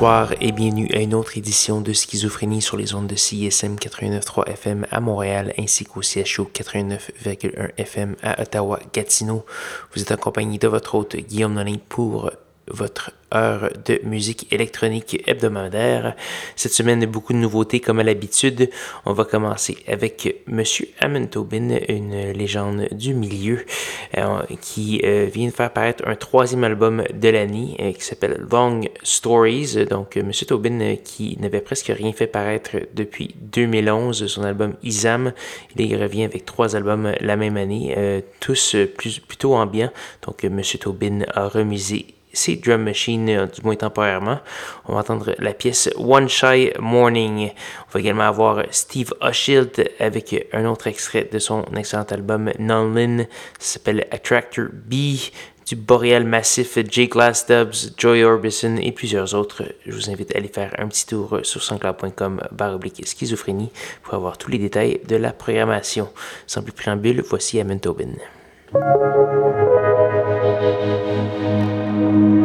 Bonsoir et bienvenue à une autre édition de Schizophrénie sur les ondes de CISM 89.3 FM à Montréal ainsi qu'au CHO 89.1 FM à Ottawa-Gatineau. Vous êtes accompagné de votre hôte Guillaume Nolin pour votre heure de musique électronique hebdomadaire. Cette semaine, beaucoup de nouveautés comme à l'habitude. On va commencer avec Monsieur Amon Tobin, une légende du milieu, euh, qui euh, vient de faire paraître un troisième album de l'année euh, qui s'appelle Long Stories. Donc, Monsieur Tobin qui n'avait presque rien fait paraître depuis 2011, son album Isam. Il revient avec trois albums la même année, tous plus, plutôt ambiants. Donc, Monsieur Tobin a remisé c'est Drum Machine, euh, du moins temporairement. On va entendre la pièce One Shy Morning. On va également avoir Steve Oshilt avec un autre extrait de son excellent album Non-Lin. Ça s'appelle Attractor B du Boreal Massif, Jake Glass Dubs, Joy Orbison et plusieurs autres. Je vous invite à aller faire un petit tour sur sanscloud.com baroblique schizophrénie pour avoir tous les détails de la programmation. Sans plus préambule, voici Amen Tobin. Thank you.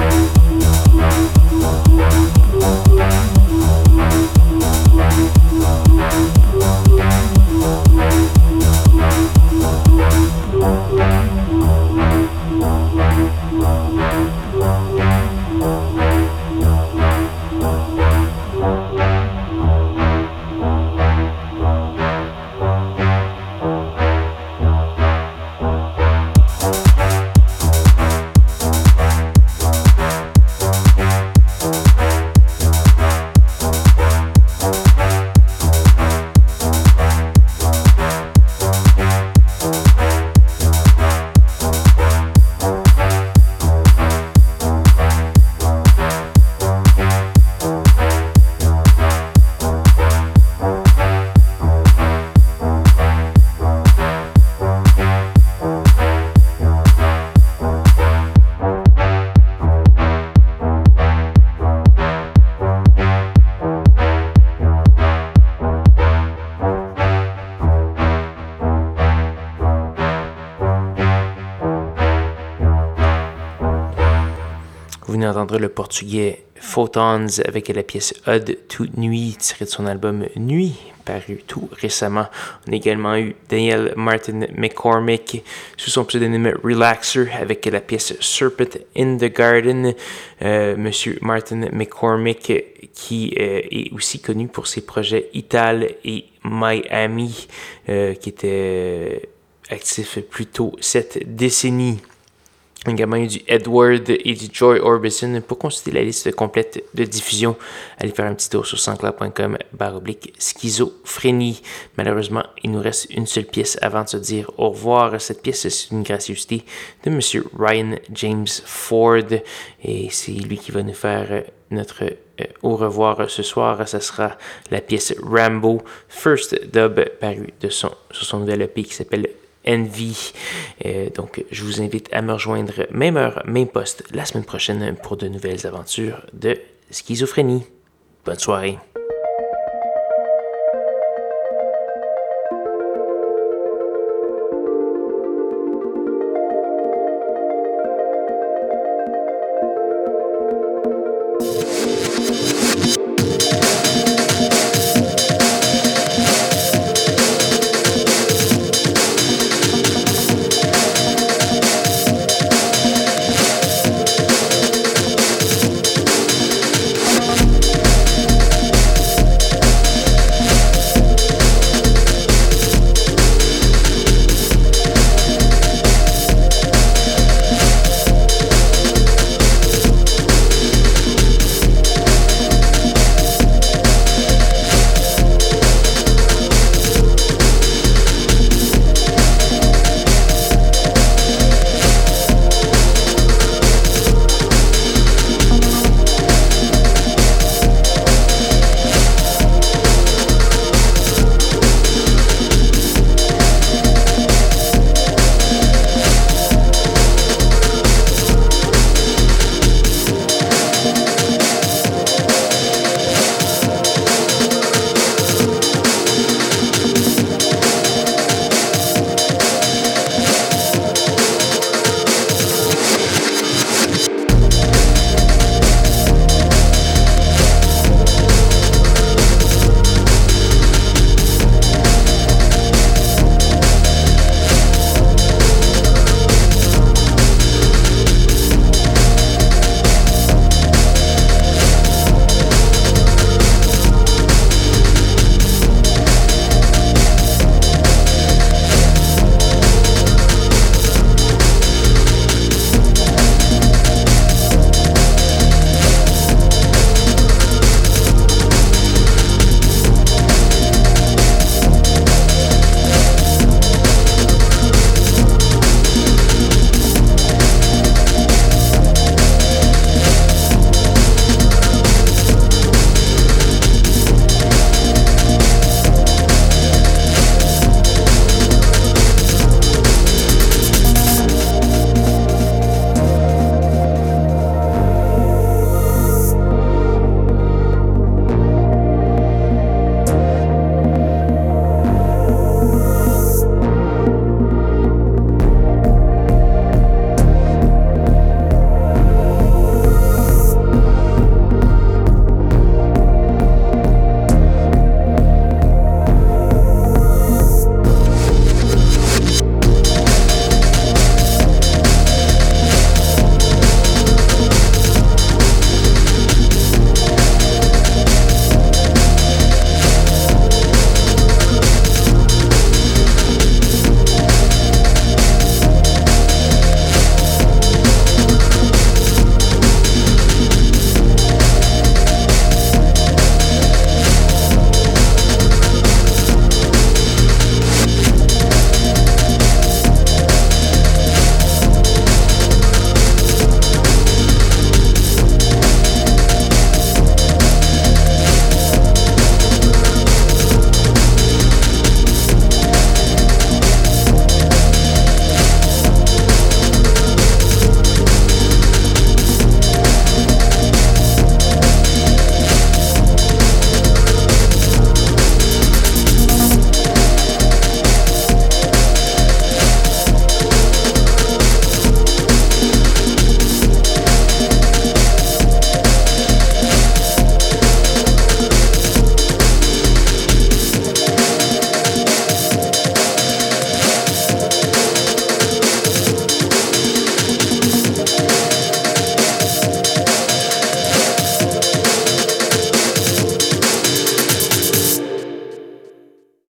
Thank entendre le portugais Photons avec la pièce Odd to Nuit tirée de son album Nuit paru tout récemment. On a également eu Daniel Martin McCormick sous son pseudonyme Relaxer avec la pièce Serpent in the Garden. Euh, Monsieur Martin McCormick qui euh, est aussi connu pour ses projets Ital et Miami euh, qui étaient actifs plus tôt cette décennie également eu du Edward et du Joy Orbison. Pour consulter la liste complète de diffusion, allez faire un petit tour sur sanscloud.com baroblique schizophrénie. Malheureusement, il nous reste une seule pièce avant de se dire au revoir. Cette pièce, c'est une gracieuseté de Monsieur Ryan James Ford et c'est lui qui va nous faire notre euh, au revoir ce soir. Ce sera la pièce Rambo First Dub paru de son, sur son nouvel EP qui s'appelle Envy. Euh, donc, je vous invite à me rejoindre même heure, même poste la semaine prochaine pour de nouvelles aventures de schizophrénie. Bonne soirée.